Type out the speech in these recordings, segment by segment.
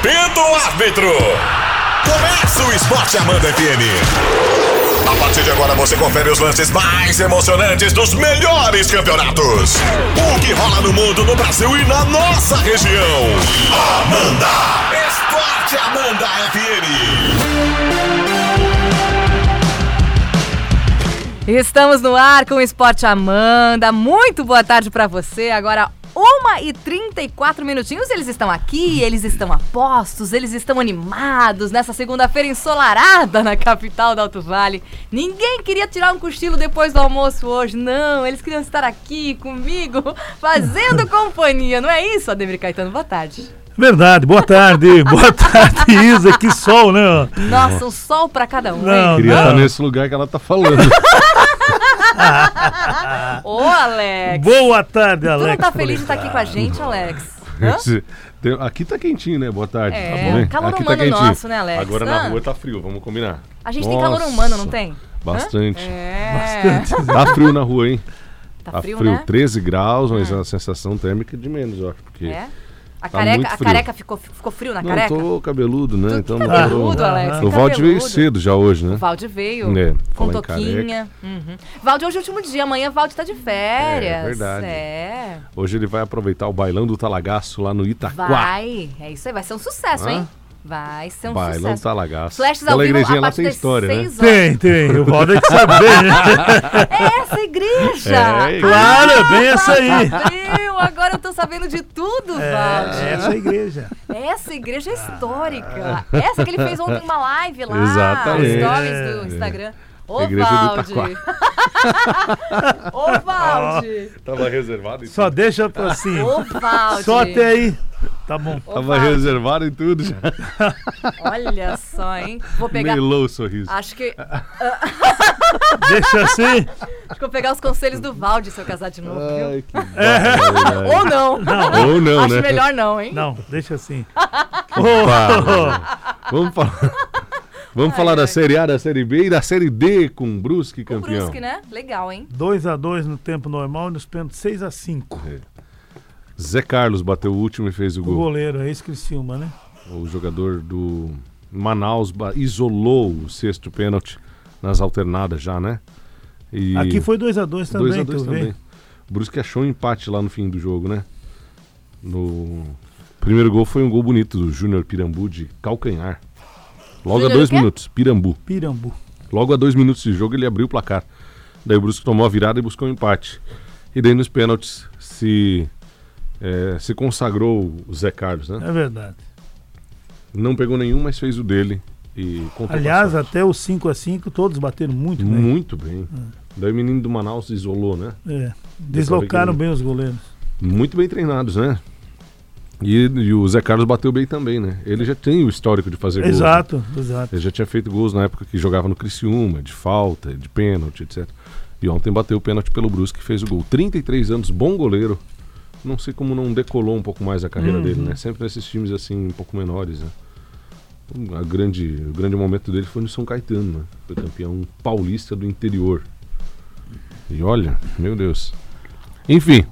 Apita árbitro! Começa o Esporte Amanda FM. A partir de agora você confere os lances mais emocionantes dos melhores campeonatos. O que rola no mundo, no Brasil e na nossa região. Amanda! Esporte Amanda FM. Estamos no ar com o Esporte Amanda. Muito boa tarde para você. Agora 1 e 34 minutinhos. Eles estão aqui, eles estão a postos, eles estão animados nessa segunda-feira ensolarada na capital do Alto Vale. Ninguém queria tirar um cochilo depois do almoço hoje, não. Eles queriam estar aqui comigo, fazendo companhia. Não é isso, Ademir Caetano? Boa tarde. Verdade, boa tarde, boa tarde, Isa, que sol, né? Nossa, um sol pra cada um. Não, hein? Queria não. estar nesse lugar que ela tá falando. Ô, Alex. Boa tarde, Tu Alex. não tá feliz de estar aqui com a gente, Alex? Hã? Aqui tá quentinho, né? Boa tarde. É, tá bom, né? calor aqui humano nosso, né, Alex? Agora Ah. na rua tá frio, vamos combinar. A gente tem calor humano, não tem? Bastante. É. Tá frio na rua, hein? Tá frio, né? 13 graus, mas a sensação térmica é de menos, eu acho. Porque É? A Tá careca, a frio. careca ficou, ficou frio na não careca? tô cabeludo, né? Tu então não cabeludo, Alex. que O Valde veio cedo já hoje, né? O Valde veio. É, com toquinha. Uhum. Valde, hoje é o último dia. Amanhã Valde tá de férias. É, verdade. É. Hoje ele vai aproveitar o bailão do Talagaço lá no Itaquá. Vai. É isso aí. Vai ser um sucesso, Hã? hein? Vai ser um do sucesso. Talagaço. Flashes ao Aquela vivo igrejinha a lá partir tem das história, né? seis horas. Tem, tem, o Valdo é que sabe bem, né? É essa igreja! É, Claro, é bem essa aí. Meu, agora eu tô sabendo de tudo, Valde. É, essa é a igreja. Essa igreja é histórica. Essa que ele fez ontem uma live lá. Exatamente. Stories É. do Instagram. Ô, Valde. Ô, Valde. Tava reservado e Só deixa pra assim. Ô, Valde. Só até aí. Tá bom. Ô, Tava Valde. reservado em tudo já. Olha só, hein? Vou pegar... Melou o sorriso. Acho que, Deixa assim. acho que vou pegar os conselhos do Valde se eu casar de novo, viu? Ai, que barbaridade. Ou não. Ou não, Acho né? melhor não, hein? Não, deixa assim. Pá, Vamos falar. Vamos falar da Série A, da Série B e da Série D com Brusque O campeão. Brusque, né? Legal, hein? 2x2 no tempo normal e nos pênaltis 6x5. Zé Carlos bateu o último e fez o O gol. goleiro é esse Criciúma, né? O jogador do Manaus ba- isolou o sexto pênalti nas alternadas já, né? E Aqui foi 2x2 dois também, a dois tu também. vê. O Brusque achou um empate lá no fim do jogo, né? No primeiro gol foi um gol bonito do Júnior Pirambu de calcanhar. Logo Júnior a dois o minutos, Pirambu. Pirambu. Logo a dois minutos de jogo ele abriu o placar. Daí o Brusque tomou a virada e buscou o empate. E daí nos pênaltis se, eh, se consagrou o Zé Carlos, né? É verdade. Não pegou nenhum, mas fez o dele. E Aliás, com a sorte. até os 5x5 todos bateram muito bem. muito bem. Daí o menino do Manaus isolou, né? É. Deslocaram bem os goleiros. Muito bem treinados, né? E, e o Zé Carlos bateu bem também, né? Ele já tem o histórico de fazer gols. né? Exato, exato. Ele já tinha feito gols na época que jogava no Criciúma, de falta, de pênalti, etc. E ontem bateu o pênalti pelo Brusque e fez o gol. 33 anos, bom goleiro. Não sei como não decolou um pouco mais a carreira Uhum. dele, né? Sempre nesses times assim, um pouco menores, né? A grande, o grande momento dele foi no São Caetano, né? Foi campeão paulista do interior. E olha, meu Deus. Enfim,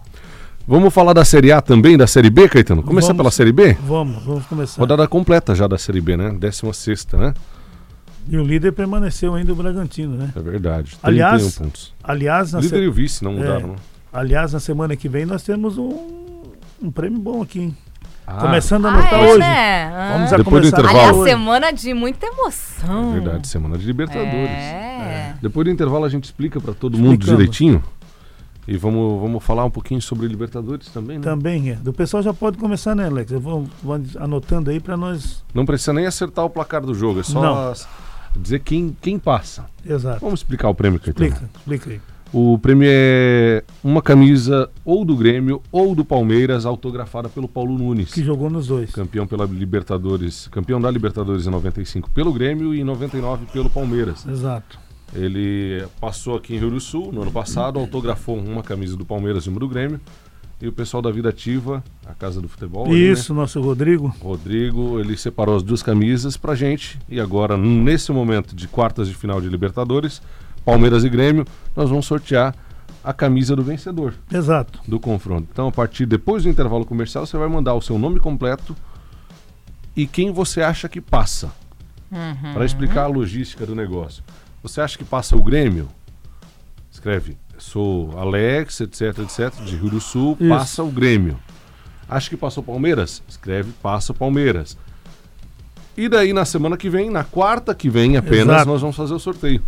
vamos falar da Série A também, da Série B, Caetano? Começar Vamos. pela Série B? Vamos, vamos começar. Rodada completa já da Série B, né? 16 né? E o líder permaneceu ainda o Bragantino, né? É verdade. 31 Aliás, pontos. Aliás, na, O líder se- e o vice não mudaram, É. né? aliás, na semana que vem nós temos um, um prêmio bom aqui, hein? Ah, Começando a Ah, anotar é, hoje. né? Ah. Vamos a Depois do começar intervalo. Aliás, hoje. semana de muita emoção. É verdade, semana de Libertadores. É. Depois do intervalo a gente explica pra todo mundo Explicamos. direitinho. E vamos, vamos falar um pouquinho sobre Libertadores também, né? Também é. O pessoal já pode começar, né, Alex? Eu vou, vou anotando aí para nós. Não precisa nem acertar o placar do jogo, é só dizer quem, quem passa. Exato. Vamos explicar o prêmio, Caetano. Explica, explica aí. O prêmio é uma camisa ou do Grêmio ou do Palmeiras, autografada pelo Paulo Nunes. Que jogou nos dois. Campeão pela Libertadores, campeão da Libertadores em 95 pelo Grêmio e em 99 pelo Palmeiras. Exato. Ele passou aqui em Rio do Sul no ano passado, autografou uma camisa do Palmeiras e uma do Grêmio. E o pessoal da Vida Ativa, a Casa do Futebol, ali, né? Isso, nosso Rodrigo. Rodrigo, ele separou as duas camisas pra gente. E agora, nesse momento de quartas de final de Libertadores, Palmeiras e Grêmio, nós vamos sortear a camisa do vencedor Exato. do confronto. Então, a partir depois do intervalo comercial, você vai mandar o seu nome completo e quem você acha que passa. Uhum. Para explicar a logística do negócio. Você acha que passa o Grêmio? Escreve, sou Alex, etc, etc, de Rio do Sul, Isso. passa o Grêmio. Acha que passou o Palmeiras? Escreve, passa o Palmeiras. E daí na semana que vem, na quarta que vem apenas, Exato. nós vamos fazer o sorteio.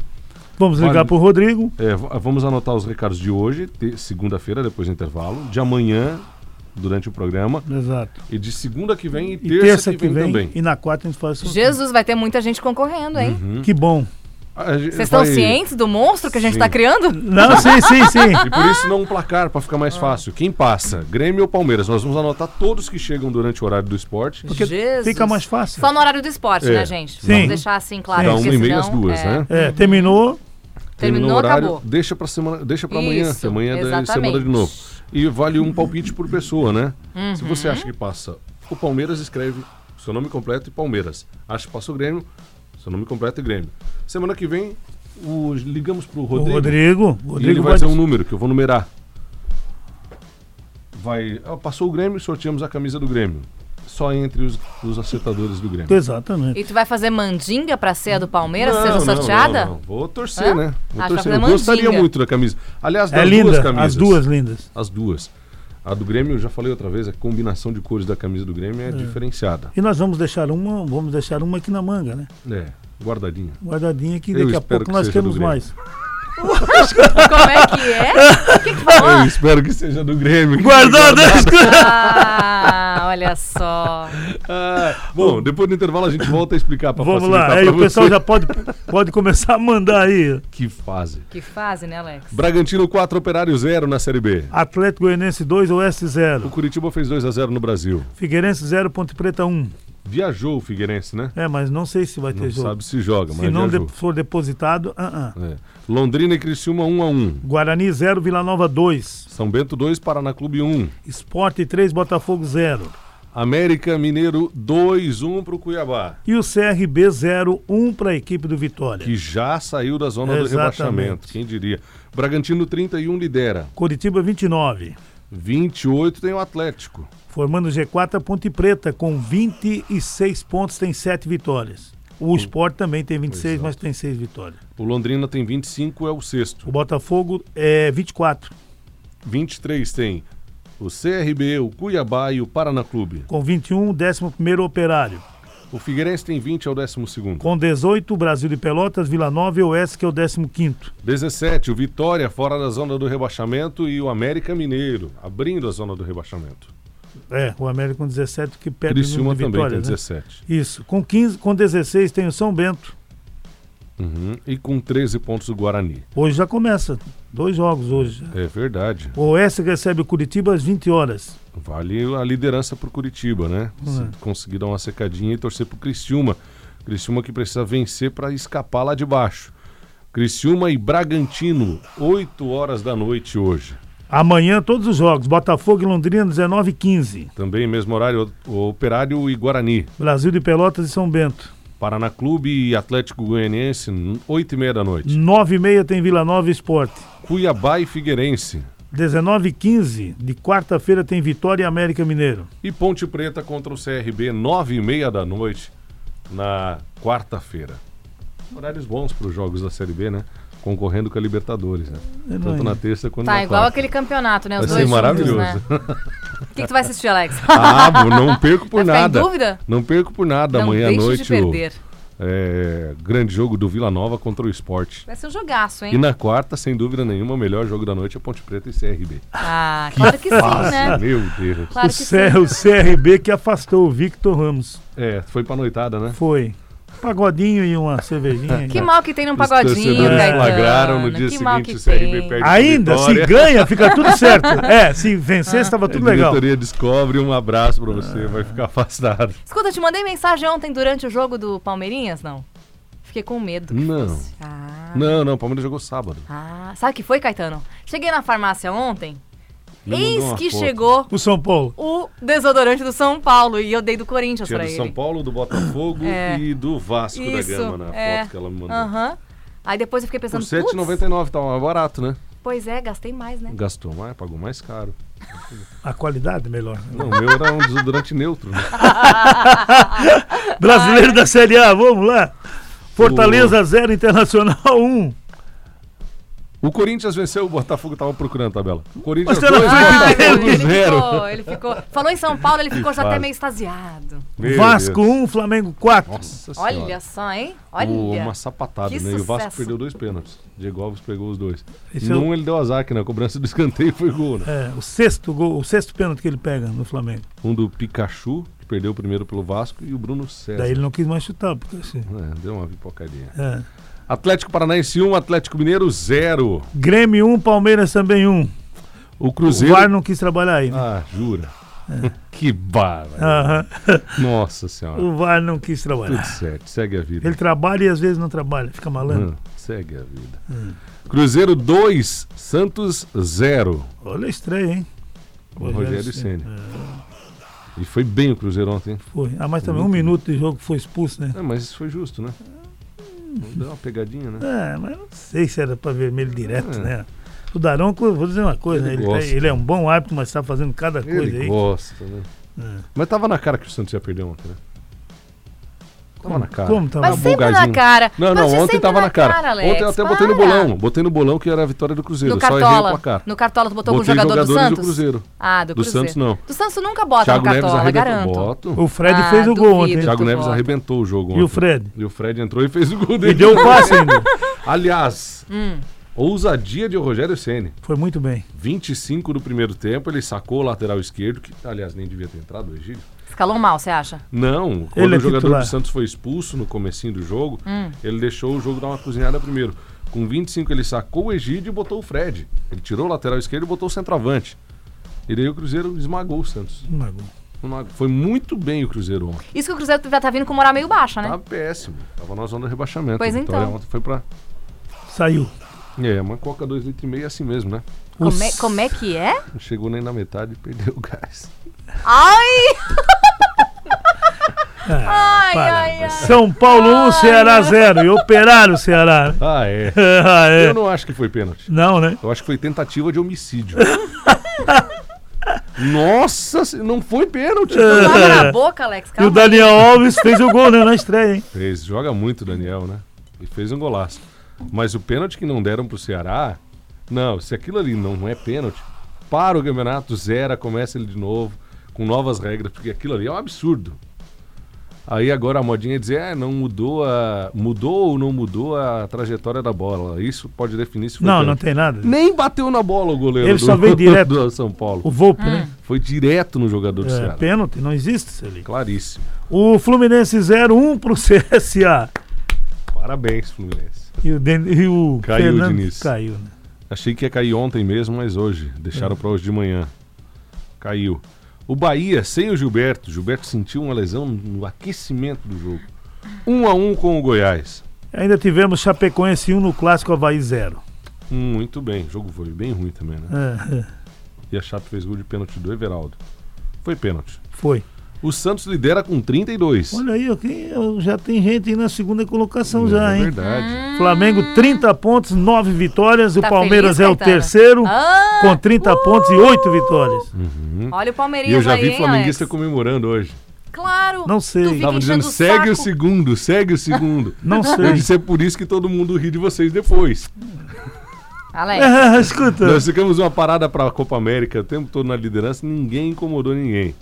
Vamos ligar Vale. pro Rodrigo. É, vamos anotar os recados de hoje, te- segunda-feira, depois do intervalo, de amanhã, durante o programa, Exato. e de segunda que vem e E terça, terça, que, vem, também. E na quarta a gente faz o sorteio. Jesus, vai ter muita gente concorrendo, hein? Uhum. Que bom. Vocês estão vai- cientes do monstro que a gente Sim. tá criando? Não, sim, sim, sim. E por isso não um placar, para ficar mais fácil. Quem passa? Grêmio ou Palmeiras? Nós vamos anotar todos que chegam durante o horário do esporte. Porque Jesus. fica mais fácil. Só no horário do esporte, É. né, gente? Sim. Vamos deixar assim claro. Da porque uma e meia às senão, duas, é, né? É, terminou. Terminou, o horário, acabou. deixa para semana, deixa para amanhã, que amanhã é semana de novo. E vale um palpite por pessoa, né? Se você Uhum. acha que passa o Palmeiras, escreve seu nome completo e Palmeiras. Acha que passa o Grêmio, seu nome completo e Grêmio. Semana que vem, o- ligamos pro O Rodrigo. Rodrigo. E ele Rodrigo vai dizer um número que eu vou numerar. Vai. passou o Grêmio, sorteamos a camisa do Grêmio. Só entre os, os acertadores do Grêmio. Exatamente. E tu vai fazer mandinga pra ceia do Palmeiras, Não, seja não, sorteada? não, não. Vou torcer, Hã? né? Vou Ah, torcer. vai Eu gostaria muito da camisa. Aliás, das É duas linda. camisas. As duas lindas. As duas. A do Grêmio, eu já falei outra vez, a combinação de cores da camisa do Grêmio é, diferenciada. E nós vamos deixar uma, vamos deixar uma aqui na manga, né? É, guardadinha. Guardadinha que daqui a pouco que nós temos mais. Como é que é? O que que falou? Eu espero que seja do Grêmio. Guardada! Ah, olha só. Ah, bom, depois do intervalo a gente volta a explicar para Vamos lá. Aí o pessoal já pode, pode começar a mandar aí. Que fase. Que fase, né, Alex? Bragantino 4, Operário 0 na Série B. Atlético Goianense 2, Oeste O 0. Curitiba fez 2 a 0 no Brasil. Figueirense 0, Ponte Preta 1. Viajou o Figueirense, né? É, mas não sei se vai ter Não jogo. sabe se joga, se mas não viajou. de- for depositado, ah, ah. É. Londrina e Criciúma 1 a 1. Guarani 0, Vila Nova 2. São Bento 2, Paraná Clube 1. Esporte 3, Botafogo 0. América Mineiro 2-1 para o Cuiabá, E o CRB 0, 1 para a equipe do Vitória. que já saiu da zona do Exatamente. rebaixamento. Quem diria? Bragantino 31 lidera. Curitiba 29. 28 tem o Atlético. Formando o G4 a Ponte Preta com 26 pontos, tem 7 vitórias. O Sport também tem 26, Exato. mas tem 6 vitórias. O Londrina tem 25, é o sexto. O Botafogo é 24, 23 tem o CRB, o Cuiabá e o Paraná Clube. com 21, 11 Operário. O Figueirense tem 20, é o décimo segundo. Com 18, o Brasil de Pelotas, Vila Nova e Oeste, que é o 15. 17, o Vitória fora da zona do rebaixamento e o América Mineiro abrindo a zona do rebaixamento. É, o América com 17, que perde o Criciúma número de também tem vitórias. né? 17. Isso. Com, 15, com 16 tem o São Bento. Uhum. E com 13 pontos o Guarani. Hoje já começa. Dois jogos hoje. É verdade. O Oeste recebe o Curitiba às 20 horas. Vale a liderança pro Curitiba, né? Se Uhum. conseguir dar uma secadinha e torcer pro Criciúma. Criciúma que precisa vencer para escapar lá de baixo. Criciúma e Bragantino, 8 horas da noite hoje. Amanhã todos os jogos. Botafogo e Londrina, 19 e 15. Também mesmo horário, o Operário e Guarani. Brasil de Pelotas e São Bento. Paraná Clube e Atlético Goianiense, 8 e meia da noite. 9 e meia tem Vila Nova Esporte. Cuiabá e Figueirense. 19 e 15 de quarta-feira tem Vitória e América Mineiro. E Ponte Preta contra o CRB, 9 e meia da noite, na quarta-feira. Horários bons para os jogos da Série B, né? Concorrendo com a Libertadores, né? É, Tanto na terça quanto Tá na igual quarta. aquele campeonato, né? Os Vai dois ser juntos, maravilhoso. né? O que, que tu vai assistir, Alex? Ah, não perco por Vai ficar em nada. dúvida? Não perco por nada. Não Amanhã à noite, de perder. o é, grande jogo do Vila Nova contra o Esporte. Vai ser um jogaço, E hein? na quarta, sem dúvida nenhuma, o melhor jogo da noite é Ponte Preta e CRB. Ah, claro que sim, né? Meu Deus. Claro o, que sim. C- o CRB que afastou o Victor Ramos. É, foi pra noitada, né? Foi. Pagodinho e uma cervejinha. Que mal que tem num pagodinho, flagraram no dia que mal seguinte CRB tem. perde Ainda, se ganha, fica tudo certo. É, se vencer, estava A tudo legal. diretoria descobre, um abraço pra você, vai ficar afastado. Escuta, eu te mandei mensagem ontem durante o jogo do Palmeirinhas, não? Fiquei com medo. que Não. fosse. Ah. Não, não, o Palmeiras jogou sábado. Ah, sabe o que foi, Caetano? Cheguei na farmácia ontem, eis que foto. chegou O São Paulo. o desodorante do São Paulo e eu dei do Corinthians Tinha pra do ele. São Paulo, do Botafogo É. e do Vasco da Isso, Gama na é. foto que ela me mandou. Aham. Aí depois eu fiquei pensando, R$ putz, 7,99 tá mais barato, né? Pois é, gastei mais, né? Gastou mais, pagou mais caro. A qualidade melhor. Não, o meu era um desodorante neutro, né? Brasileiro da Série A, vamos lá. Fortaleza 0, Internacional 1. O Corinthians venceu, o Botafogo tava procurando a tabela. O Corinthians Mas na 2, frente Ai, dele. ele, Botafogo 0. ficou, ele ficou. Falou em São Paulo, ele ficou já até meio extasiado. Meu Vasco Deus. 1, Flamengo 4. Nossa Olha só, hein? Olha. O- uma sapatada, Que né? E o Vasco sucesso. perdeu dois pênaltis. Diego Alves pegou os dois. Esse é Num o- ele deu azar, que na cobrança do escanteio foi gol, né? É, o sexto gol, o sexto pênalti que ele pega no Flamengo. Um do Pikachu, perdeu o primeiro pelo Vasco, e o Bruno César. Daí ele não quis mais chutar, porque assim. É, deu uma pipocadinha. é. Atlético Paranaense 1, Atlético Mineiro 0. Grêmio 1, Palmeiras também 1. O O Cruzeiro. VAR não quis trabalhar aí. Né? Ah, jura? que bárbaro. Aham. Nossa senhora. O VAR não quis Tudo trabalhar. certo, segue a vida. Ele trabalha e às vezes não trabalha, fica malandro. Hum, segue a vida. Cruzeiro 2, Santos 0. Olha a estreia, hein? O Rogério Ceni. E foi bem o Cruzeiro ontem. Foi. Ah, mas também um minuto de jogo foi expulso, né? É, mas isso foi justo, né? Não deu uma pegadinha, né? É, mas não sei se era pra vermelho direto, É. né? O Daronco, vou dizer uma coisa, Ele né? ele, gosta. ele é um bom árbitro, mas tá fazendo cada coisa Ele aí. gosta, né? É. Mas tava na cara que o Santos ia perder ontem, né? Tava na cara. Como tava? Mas sempre na cara. Não, não, ontem tava na cara. Alex, ontem eu até botei no para. bolão. Botei no bolão que era a vitória do Cruzeiro. No só errei o Cartola. placar. No Cartola, tu botou com o Botei jogador do Santos? Cruzeiro. Ah, do Do Cruzeiro. Santos não. Do Santos nunca bota Thiago no Neves Cartola, arrebentou. garanto. Boto. O Fred Ah, fez o gol ontem. hein? Thiago Neves bota. arrebentou o jogo E ontem. o Fred? E o Fred entrou e fez o gol E dele. deu o passe ainda. Aliás, Hum. ousadia de Rogério Ceni. Foi muito bem. 25 do primeiro tempo, ele sacou o lateral esquerdo, que aliás nem devia ter entrado o Egídio. Escalou mal, você acha? Não, quando Ele é o jogador titular. do Santos foi expulso no comecinho do jogo, Hum. ele deixou o jogo dar uma cozinhada primeiro. Com 25 ele sacou o Egídio e botou o Fred. Ele tirou o lateral esquerdo e botou o centroavante. E daí o Cruzeiro esmagou o Santos. Mago. Esmagou. Foi muito bem o Cruzeiro ontem. Isso que o Cruzeiro já tá vindo com moral meio baixa, né? Tá péssimo. Tava na zona de rebaixamento. Pois então. ontem foi pra... Saiu. É, uma coca 2 litros e meio é assim mesmo, né? Como é, como é que é? Não chegou nem na metade e perdeu o gás. Ai! Ai, para. ai, ai. São Paulo 1, Ceará 0. E Operário Ceará. Ah, é. Ah, é. Eu não acho que foi pênalti. Não, né? Eu acho que foi tentativa de homicídio. Nossa, não foi pênalti. Não abre a boca, Alex, E o calma. Daniel Alves fez o gol, né? Na estreia, hein? Fez, joga muito o Daniel, né? E fez um golaço. Mas o pênalti que não deram pro Ceará, não, se aquilo ali não é pênalti, para o campeonato, zera, começa ele de novo, com novas regras, porque aquilo ali é um absurdo. Aí agora a modinha é dizer, é, não mudou a. Mudou ou não mudou a trajetória da bola. Isso pode definir se foi Não, não pênalti. tem nada. Nem bateu na bola o goleiro Ele do, só veio direto. do São Paulo. O Volpe, Hum. né? Foi direto no jogador do É, Ceará. pênalti, não existe ali. Claríssimo. O Fluminense 0, 1 pro CSA. Parabéns, Fluminense. E o, Den- e o Caiu Fernando Diniz. caiu, né? Achei que ia cair ontem mesmo, mas hoje. É. Deixaram pra hoje de manhã. Caiu. O Bahia, sem o Gilberto. Gilberto sentiu uma lesão no aquecimento do jogo. Um a um com o Goiás. Ainda tivemos Chapecoense 1 no Clássico Havaí 0. Hum, muito bem. O jogo foi bem ruim também, né? É, é, E a Chape fez gol de pênalti do Everaldo. Foi pênalti. foi. O Santos lidera com 32. Olha aí, já tem gente aí na segunda colocação já, é hein? verdade. Flamengo 30 pontos, 9 vitórias. Tá o Palmeiras feliz, é o terceiro Ah, com 30 pontos e 8 vitórias. olha o E Palmeirinho eu já aí, vi hein, flamenguista Alex? comemorando hoje. Claro. Não sei. Tava dizendo, o segue o segundo, segue o segundo. Não Eu sei. disse, é por isso que todo mundo ri de vocês depois. Alex, É, escuta. Nós ficamos uma parada pra Copa América o tempo todo na liderança, ninguém incomodou ninguém.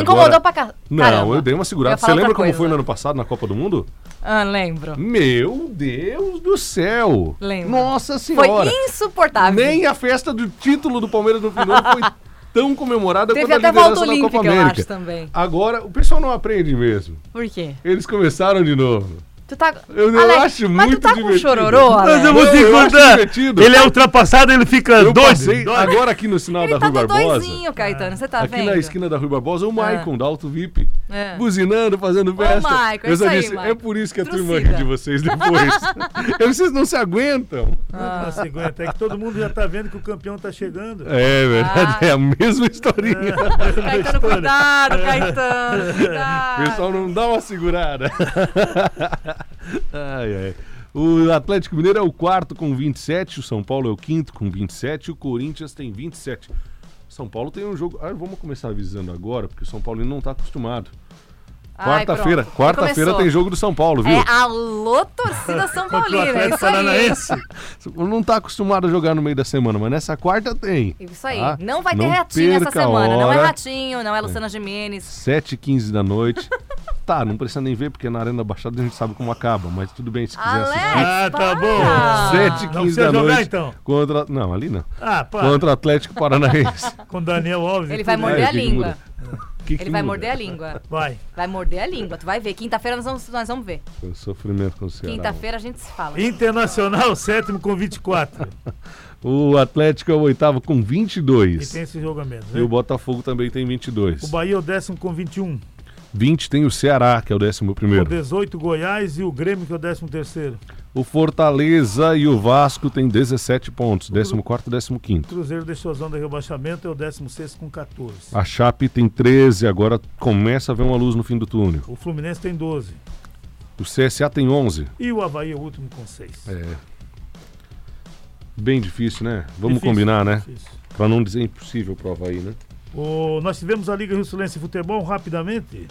Incomodou pra cá. Não, eu dei uma Eu segurada. Você lembra como coisa. foi no ano passado na Copa do Mundo? Ah, lembro. Meu Deus do céu! Lembro. Nossa Foi senhora! insuportável. Nem a festa do título do Palmeiras no final foi tão comemorada Teve quanto a até volta liderança da Copa olímpica, eu América. acho também. Agora, o pessoal não aprende mesmo. Por quê? Eles começaram de novo. Tu tá. Eu- eu Alex, acho mas muito tu tá com divertido. chororô, Mas Alex? eu vou te contar. Ele é ultrapassado, ele fica Eu passei agora aqui no sinal Ele da tá Rui Barbosa. doidinho, Caetano, você tá aqui vendo? na esquina da Rui Barbosa, o Maicon, da Alto VIP. É. Buzinando, fazendo festa. Maicon, é eu só isso aí, disse, é por isso que a turma Trucida. ri de vocês depois. Vocês não se aguentam. Ah, se aguenta, é que todo mundo já tá vendo que o campeão tá chegando. É verdade, Ah. é a mesma historinha. Caetano, cuidado, Caetano, O cuidado. pessoal não dá uma segurada. ai, ai. O Atlético Mineiro é o quarto com 27, o São Paulo é o quinto com 27, o Corinthians tem 27. São Paulo tem um jogo. Ah, vamos começar avisando agora, porque o São Paulo não está acostumado. Quarta-feira, quarta-feira tem jogo do São Paulo, viu? É alô, torcida São Paulina, é isso aí. Não tá acostumado a jogar no meio da semana, mas nessa quarta tem. Isso aí. tá? Não vai ter Não ratinho essa semana. Não é ratinho, não é Luciana Gimenez. 7h15 da noite. tá, não precisa nem ver, porque na Arena Baixada a gente sabe como acaba, mas tudo bem se quiser Alex, assistir. Ah, tá bom. 7 Não 15 precisa da jogar, noite. então. Contra. Não, ali não. Ah, pá. Contra o Atlético Paranaense. Com Daniel Alves. e Ele vai morder É, a o língua. Que que Ele vai muda? morder a língua. Vai. Vai morder a língua. Tu vai ver. Quinta-feira nós vamos, nós vamos ver. Um sofrimento com o Ceará. Quinta-feira a gente se fala. Internacional, sétimo com 24. O Atlético é o oitavo com E 22. tem esse jogo a menos. E Né? o Botafogo também tem 22. O Bahia é o décimo com 21. 20 tem o Ceará, que é o décimo O primeiro. 18 Goiás e o Grêmio que é o décimo terceiro. O Fortaleza e o Vasco tem 17 pontos, décimo quarto e décimo quinto. Cruzeiro deixou a zona de rebaixamento, é o 16 com 14. A Chape tem 13, agora começa a ver uma luz no fim do túnel. O Fluminense tem 12. O CSA tem 11. E o Havaí é o último com 6. É. Bem difícil, né? Vamos Difícil, combinar, né? Pra não dizer impossível pro Havaí, né? O, nós tivemos a Liga Rio Silense Futebol rapidamente.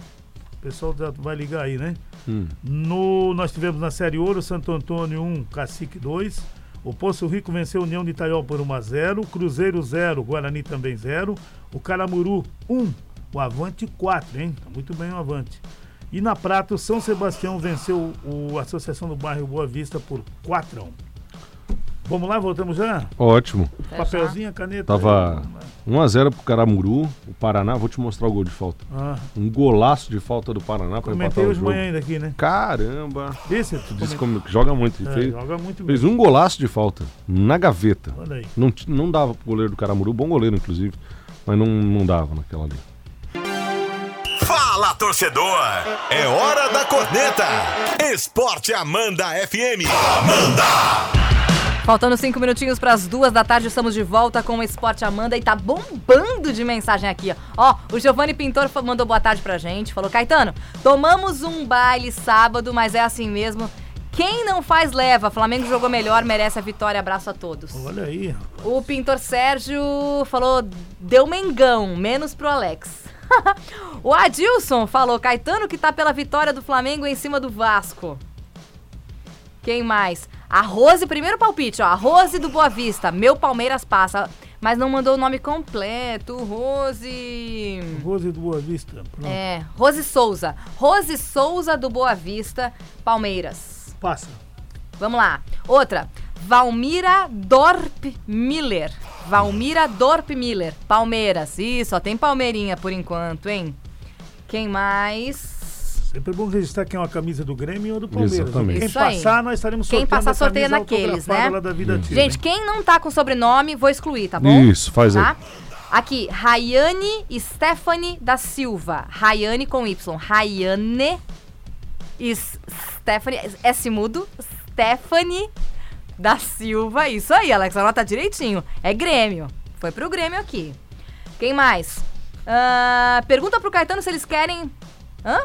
O pessoal já vai ligar aí, né? Hum. No, nós tivemos na Série Ouro, Santo Antônio 1, Cacique 2. O Poço Rico venceu a União de Itaió por 1 a 0. Cruzeiro 0, Guarani também 0. O Caramuru 1, o Avante 4, hein? Tá muito bem o Avante. E na Prata, o São Sebastião venceu o Associação do Bairro Boa Vista por 4 a 1. Vamos lá, voltamos já? Ótimo. Papelzinho, caneta. Tava 1x0 pro Caramuru. O Paraná, vou te mostrar o gol de falta. Ah, Um golaço de falta do Paraná pra comentei empatar o jogo. manhã ainda aqui, né? Caramba! Esse Tu disse como que joga muito. É, fez, joga muito fez um golaço de falta na gaveta. Olha aí. Não, não dava pro goleiro do Caramuru, bom goleiro inclusive, mas não, não dava naquela ali. Fala, torcedor! É hora da corneta! Esporte Amanda FM. Amanda! Faltando cinco minutinhos para as duas da tarde, estamos de volta com o Esporte Amanda e tá bombando de mensagem aqui, ó. O Giovanni Pintor mandou boa tarde pra gente, falou: Caetano, tomamos um baile sábado, mas é assim mesmo. Quem não faz leva. Flamengo jogou melhor, merece a vitória. Abraço a todos. Olha aí, rapaz. O pintor Sérgio falou: deu Mengão, menos pro Alex. o Adilson falou: Caetano que tá pela vitória do Flamengo em cima do Vasco. Quem mais? A Rose, primeiro palpite, ó. A Rose do Boa Vista. Meu Palmeiras passa. Mas não mandou o nome completo. Rose. Rose do Boa Vista. Pronto. É, Rose Souza. Rose Souza do Boa Vista, Palmeiras. Passa. Vamos lá. Outra. Valmira Dorp Miller. Valmira Dorp Miller. Palmeiras. Ih, só tem Palmeirinha por enquanto, hein? Quem mais? Sempre é bom registrar quem é uma camisa do Grêmio ou do Palmeiras. Exatamente. Quem Isso aí. passar, nós estaremos Quem sorteando passar, a sorteia naqueles, né? lá da Vida Ativa, Gente, hein? quem não tá com sobrenome, vou excluir, tá bom? Isso, faz aí. Tá? Aqui, Rayane Stephanie da Silva. Rayane com Y. Rayane Stephanie, S mudo, Stephanie da Silva. Isso aí, Alex, anota direitinho. É Grêmio. Foi pro Grêmio aqui. Quem mais? Ah, pergunta pro Caetano se eles querem. Hã?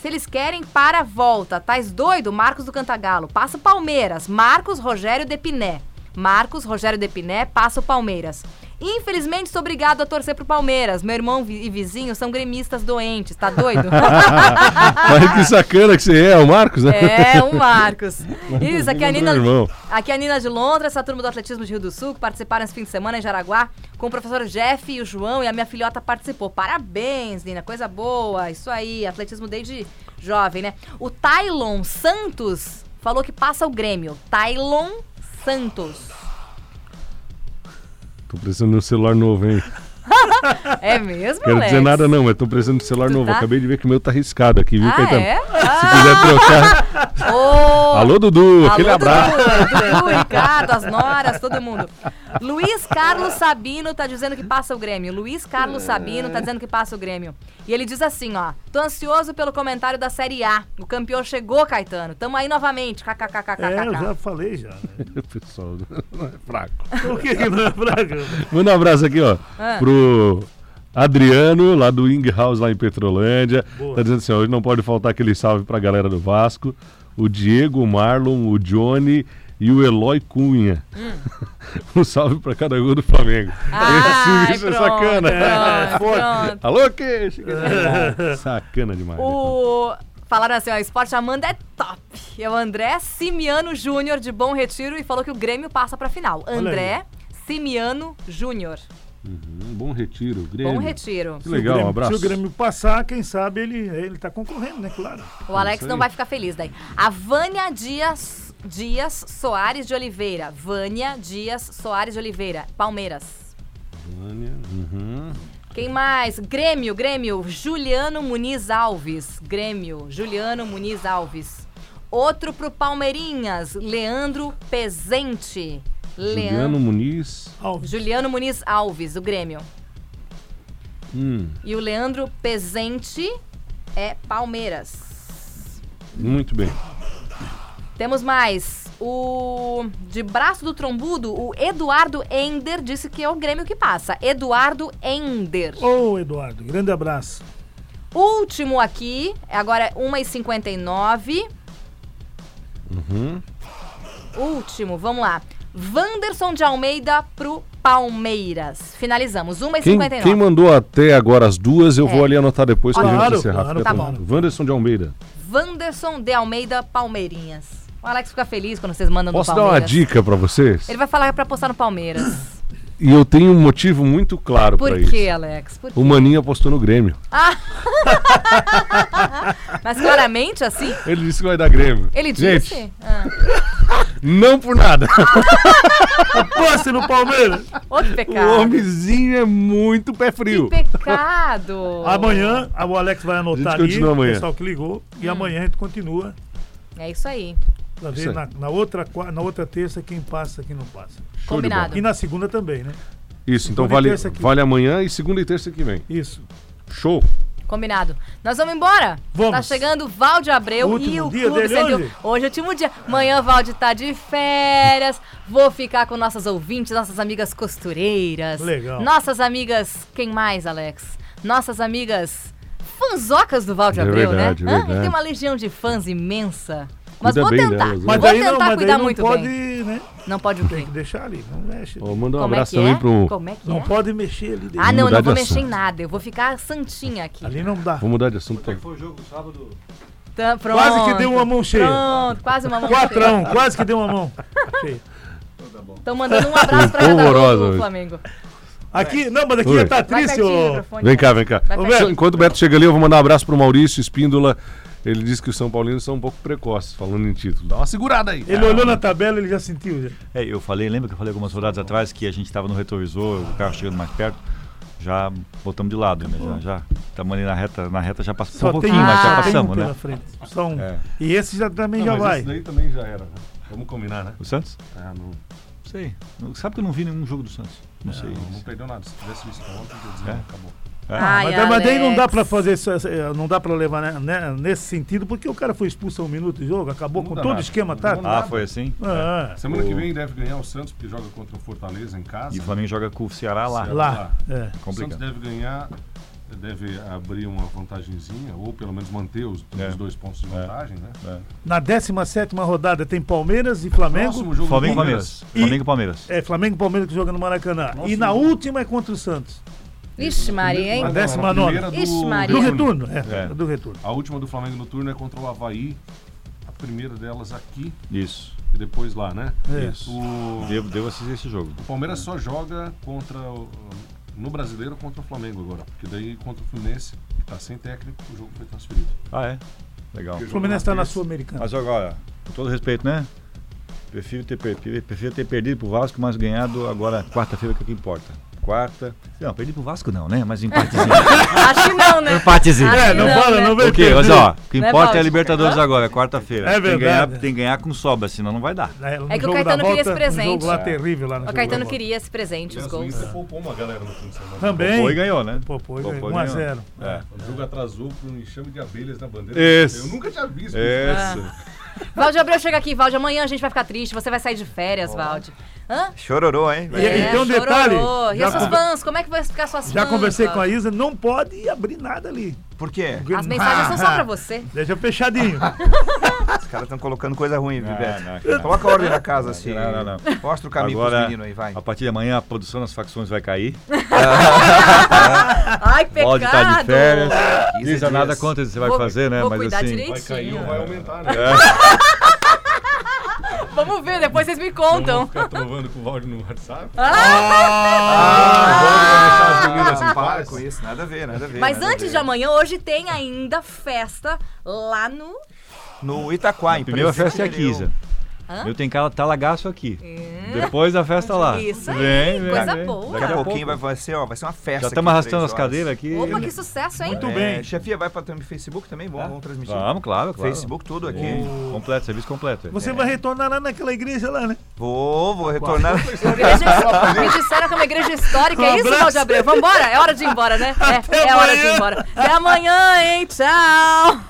Se eles querem para volta. Tais doido? Marcos do Cantagalo. Passa o Palmeiras. Marcos Rogério Depiné. Marcos Rogério Depiné passa o Palmeiras. Infelizmente, sou obrigado a torcer pro Palmeiras. Meu irmão e vizinho são gremistas doentes. Tá doido? Mas que sacana que você é, o Marcos, né? É, o Marcos. Isso, aqui é a Nina. Aqui é a Nina de Londres, essa turma do atletismo de Rio do Sul, que participaram esse fim de semana em Jaraguá, com o professor Jeff e o João, e a minha filhota participou. Parabéns, Nina, coisa boa. Isso aí, atletismo desde jovem, né? O Tylon Santos falou que passa o Grêmio. Tylon Santos. Tô precisando de um celular novo, hein? É mesmo, Quero Alex? dizer nada não, mas tô precisando de um celular Tu novo. tá? Acabei de ver que o meu tá riscado aqui, viu, Ah, Caetano? é? Se quiser trocar. Ô, Alô, Dudu, aquele Alô, abraço. Dudu, Dudu, Ricardo, as noras, todo mundo. Luiz Carlos Sabino tá dizendo que passa o Grêmio. Luiz Carlos Sabino tá dizendo que passa o Grêmio. E ele diz assim, ó. Tô ansioso pelo comentário da Série A. O campeão chegou, Caetano. Tamo aí novamente. É, eu já falei já. Né? Pessoal, não é fraco. Por que que não é fraco? Manda um abraço aqui, ó, Ah. pro Adriano, lá do Ing House, lá em Petrolândia. Boa. Tá dizendo assim, ó, hoje não pode faltar aquele salve pra galera do Vasco. o Diego, o Marlon, o Johnny e o Eloy Cunha. um salve pra cada gol do Flamengo. Ai, Esse, é sacana. pronto, pronto. Alô, que? Sacana demais. né, O... Falaram assim, ó, Esporte Amanda é top. É o André Simiano Júnior de Bom Retiro e falou que o Grêmio passa pra final. André Simiano Júnior. Uhum, bom retiro, Grêmio. Bom Retiro. Que legal, Se o um Grêmio- abraço. Se o Grêmio passar, quem sabe ele, ele tá concorrendo, né? Claro. O Alex não vai ficar feliz daí. A Vânia Dias, Dias Soares de Oliveira. Vânia Dias Soares de Oliveira. Palmeiras. Vânia, uhum. Quem mais? Grêmio, Grêmio. Juliano Muniz Alves. Grêmio, Juliano Muniz Alves. Outro pro Palmeirinhas, Leandro Pezente. Juliano Muniz. Alves. Juliano Muniz Alves, do Grêmio. Hum, E o Leandro Pezente é Palmeiras. muito bem. Temos mais. O de braço do trombudo, o Eduardo Ender disse que é o Grêmio que passa. Eduardo Ender. Ô, Eduardo, grande abraço. Último aqui, agora é 1h59. Uhum. Último, vamos lá. Wanderson de Almeida pro Palmeiras. Finalizamos, Quem, 1h59. quem mandou até agora as duas, eu É. vou ali anotar depois pra Claro, gente encerrar. claro, tá tranquilo. Wanderson de Almeida. Wanderson de Almeida Palmeirinhas. O Alex fica feliz quando vocês mandam Posso no dar uma Palmeiras. dica pra vocês? Ele vai falar pra postar no Palmeiras. E eu tenho um motivo muito claro Por pra quê, isso. Alex? Por quê? O Maninho apostou no Grêmio. Mas claramente assim? Ele disse que vai dar Grêmio. Ele Gente, disse? Ah. Não por nada. Posse no Palmeiras. Outro O pecado. homenzinho é muito pé Que frio. pecado. Amanhã, o Alex vai anotar ali, o pessoal que ligou. E amanhã a gente continua É isso aí. pra ver na, na outra, na outra terça quem passa quem não passa. Show de Combinado. E na segunda também, né? Isso, então vale, vale amanhã e segunda e terça que vem. Isso. Show. Combinado. Nós vamos embora? Vamos. Tá chegando o Valde Abreu último e o dia Clube dele hoje? Hoje é o último dia. Amanhã o Valde tá de férias. Vou ficar com nossas ouvintes, nossas amigas costureiras. Legal. Nossas amigas. Quem mais, Alex? Nossas amigas fanzocas do Valde É Abreu, verdade, né? é Hã? Ele verdade. tem uma legião de fãs imensa. Mas Cuida vou bem tentar. delas, né? Mas Vou daí não, tentar mas daí cuidar não muito pode, bem. né? Não pode o Tem quê? que deixar ali, não mexe. Ó, manda um Como é abraço que também é? pro. Como é que Não é? pode mexer ali dentro. Ah, não, eu mudar não vou mexer em assunto. nada. Eu vou ficar santinha aqui. Ali não dá. Vamos mudar de assunto. Tá? Tá, pronto. Quase que deu uma mão cheia. Pronto, quase uma mão Quatrão, quase que deu uma mão. cheia. Estão mandando um abraço pra cada Polvorosa do hoje. Flamengo. Aqui, não, mas aqui Oi. tá Vai triste, pertinho do ô. microfone. Vem cá, vem cá. Vai Ô, pertinho. Beto. Enquanto o Beto chega ali, eu vou mandar um abraço pro Maurício Espíndola. Ele disse que os São Paulinos são um pouco precoces, falando em título. Dá uma segurada aí. Ele olhou na tabela, ele já sentiu. Já. É, eu falei, lembra que eu falei algumas rodadas atrás que a gente estava no retrovisor, o carro chegando mais perto, já botamos de lado, né? Já, já estamos ali na reta, na reta já passamos um Só tem, pouquinho, mas Ah. já tem um passamos, pela né? frente. Só um. É. E esse já também já mas vai. esse daí também já era. né? Vamos combinar, né? O Santos? Ah, não, Sei. Não- Sabe que eu não vi nenhum jogo do Santos? Não sei. não, não perdeu nada. Se tivesse visto ontem, eu ia dizer, É? não, acabou. Ai, mas, mas daí não dá pra fazer isso, eh, não dá pra levar né, né, nesse sentido, porque o cara foi expulso a um minuto de jogo, acabou Não com todo o esquema tático. dá Ah, foi assim? Ah, Semana que O- vem deve ganhar o Santos, porque joga contra o Fortaleza em casa. E o Flamengo joga com o Ceará lá. Ceará. lá. É. O Santos deve ganhar, deve abrir uma vantagenzinha, ou pelo menos manter os, os É. dois pontos de vantagem, né? É. Na 17 rodada tem Palmeiras e Flamengo. Próximo jogo Flamengo e Palmeiras. E- Flamengo e Palmeiras. É, Flamengo e Palmeiras que joga no Maracanã. Nossa, e na gente. última é contra o Santos. Ixi, Maria, hein? A décima nona. Ixi, Maria. Do Retorno. é, É. do retorno. A última do Flamengo no turno é contra o Havaí. A primeira delas aqui Isso. e depois lá, né? É. Isso. O, Devo, devo assistir esse jogo. o Palmeiras só joga contra o, no brasileiro contra o Flamengo agora. Porque daí contra o Fluminense, que tá sem técnico, o jogo foi transferido. Ah, é? Legal. O Fluminense está na Sul-Americana. Mas agora, com todo respeito, né? Prefiro ter, prefiro ter perdido pro Vasco, mas ganhado agora quarta-feira, que é o que importa. Quarta. Não, perdi pro Vasco não, né? Mas empatezinho. Acho que não, né? empatezinho. É, que não fala, né? não vem O quê? Mas ó, o que Né, importa é Valde? a Libertadores agora, é quarta-feira. É tem, que ganhar, verdade. tem que ganhar com sobra, senão não vai dar. É, É que o Caetano queria volta, esse presente. Um jogo lá É. terrível lá no O Caetano queria esse presente, os gols. Inter poupou uma galera no fim de semana. Também. Foi e ganhou, né? 1 a ganhou. 0 É. O jogo atrasou por um enxame de abelhas na bandeira. Isso. Eu nunca tinha visto Essa. Valde Abreu chega aqui, Valde. Amanhã a gente vai ficar triste. Você vai sair de férias, Valde. Hã? Chororô, hein? E- e tem um chororô. detalhe, E já seus conver- fãs? Como é que vai ficar suas fãs? Já conversei com a? Isa, não pode abrir nada ali. Por quê? As mensagens são só pra você. Deixa fechadinho. caras estão colocando coisa ruim, Bebeto. Coloca a ordem na casa, assim. Não, não, não. Mostra o caminho pros Agora, meninos aí, vai. a partir de amanhã, a produção das facções vai cair. Ai, pecado. Pode estar de férias. 15 Diz nada contra você vai Vou- fazer, né? Mas assim. direito. Vai cair ou vai aumentar, né? Vamos ver, depois vocês me contam. ficar trovando com o Valde no WhatsApp. Ah, deixar as meninas em paz. com isso, nada a ver, nada a ver. Mas antes ver. de amanhã, hoje tem ainda festa lá no. No Itaquá, em A primeira Presidente festa é a. Kisa. Hã? Eu tenho cara talagaço aqui. É. Depois da festa lá. Isso aí, Vem, vem, coisa vem. boa. Daqui a Pouco. pouquinho vai, vai ser, ó, vai ser uma festa. Já estamos arrastando as cadeiras aqui. Opa, que sucesso, hein? Muito É, bem. Chefia, vai para o Facebook também? Vamos, vamos transmitir. Vamos, claro, claro. Facebook, tudo aqui. Completo, serviço completo. Você vai retornar lá naquela igreja lá, né? Vou, vou retornar. Igreja, me disseram que é uma igreja histórica, é isso. Valde Abreu? Vambora, é hora de ir embora, né? É, é hora de ir embora. Até amanhã, hein? Tchau!